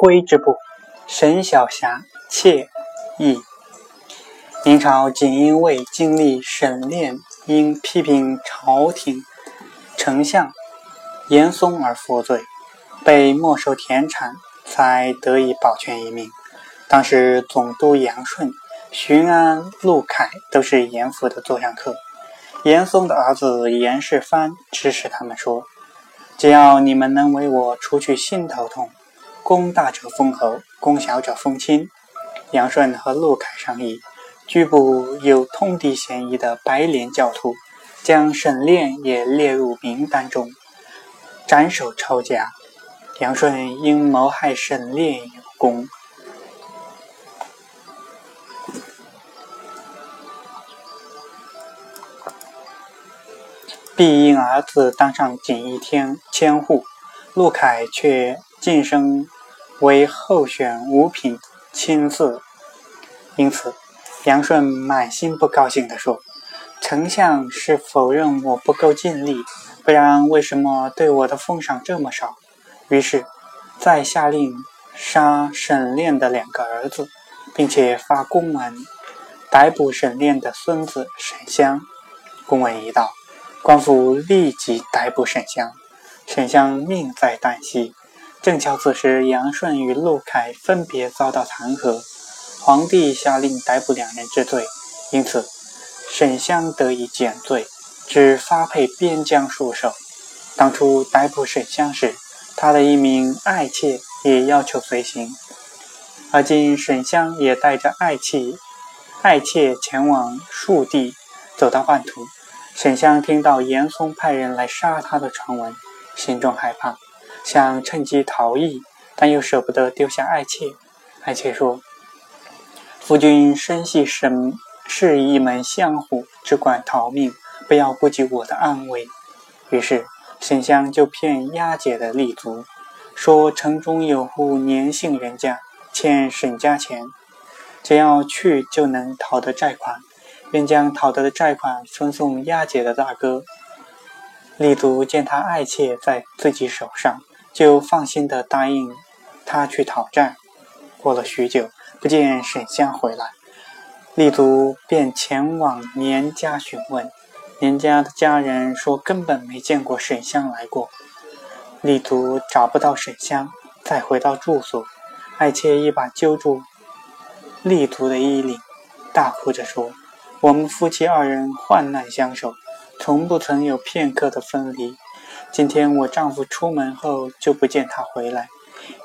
归之部，沈小霞妾意。明朝锦衣卫经历沈炼因批评朝廷丞相严嵩而获罪，被没收田产，才得以保全一命。当时总督杨顺、巡安陆凯都是严府的座上客。严嵩的儿子严世蕃指使他们说：“只要你们能为我除去心头痛，功大者封侯，功小者封亲。”杨顺和陆凯商议。拘捕有通敌嫌疑的白莲教徒，将沈炼也列入名单中，斩首抄家。杨顺因谋害沈炼有功，必因儿子当上锦衣天千户，陆凯却晋升为候选五品卿次，因此。杨顺满心不高兴地说：“丞相是否认我不够尽力？不然为什么对我的封赏这么少？”于是，再下令杀沈炼的两个儿子，并且发公文逮捕沈炼的孙子沈香。公文一到，官府立即逮捕沈香。沈香命在旦夕。正巧此时，杨顺与陆凯分别遭到弹劾。皇帝下令逮捕两人之罪，因此沈香得以减罪，只发配边疆戍守。当初逮捕沈香时，他的一名爱妾也要求随行，而今沈香也带着爱妾爱妾前往戍地，走到半途，沈香听到严嵩派人来杀他的传闻，心中害怕，想趁机逃逸，但又舍不得丢下爱妾。爱妾说。夫君身系沈氏一门香户，只管逃命，不要顾及我的安危。于是沈香就骗押解的立足，说城中有户年姓人家欠沈家钱，只要去就能讨得债款，便将讨得的债款分送押解的大哥。立足见他爱妾在自己手上，就放心的答应他去讨债。过了许久。不见沈香回来，立足便前往年家询问，年家的家人说根本没见过沈香来过。立足找不到沈香，再回到住所，爱妾一把揪住立足的衣领，大哭着说：“我们夫妻二人患难相守，从不曾有片刻的分离。今天我丈夫出门后就不见他回来。”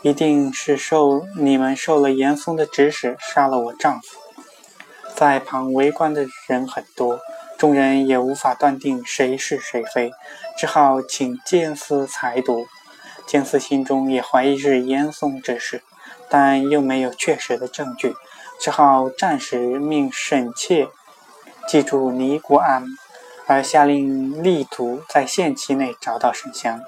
一定是受你们受了严嵩的指使，杀了我丈夫。在旁围观的人很多，众人也无法断定谁是谁非，只好请监司裁夺。监司心中也怀疑是严嵩指使，但又没有确实的证据，只好暂时命沈妾记住尼姑庵，而下令力图在限期内找到沈香。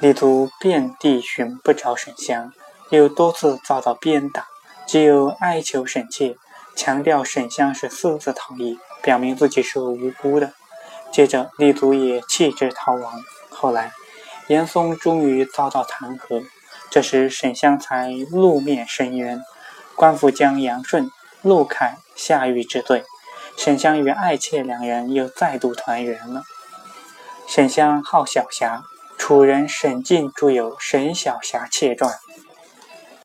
力图遍地寻不着沈香，又多次遭到鞭打，只有哀求沈妾，强调沈香是私自逃逸，表明自己是无辜的。接着，力图也弃之逃亡。后来，严嵩终于遭到弹劾，这时沈香才露面申冤，官府将杨顺、陆凯下狱治罪，沈香与爱妾两人又再度团圆了。沈香号小霞。楚人沈进著有《沈小霞妾传》。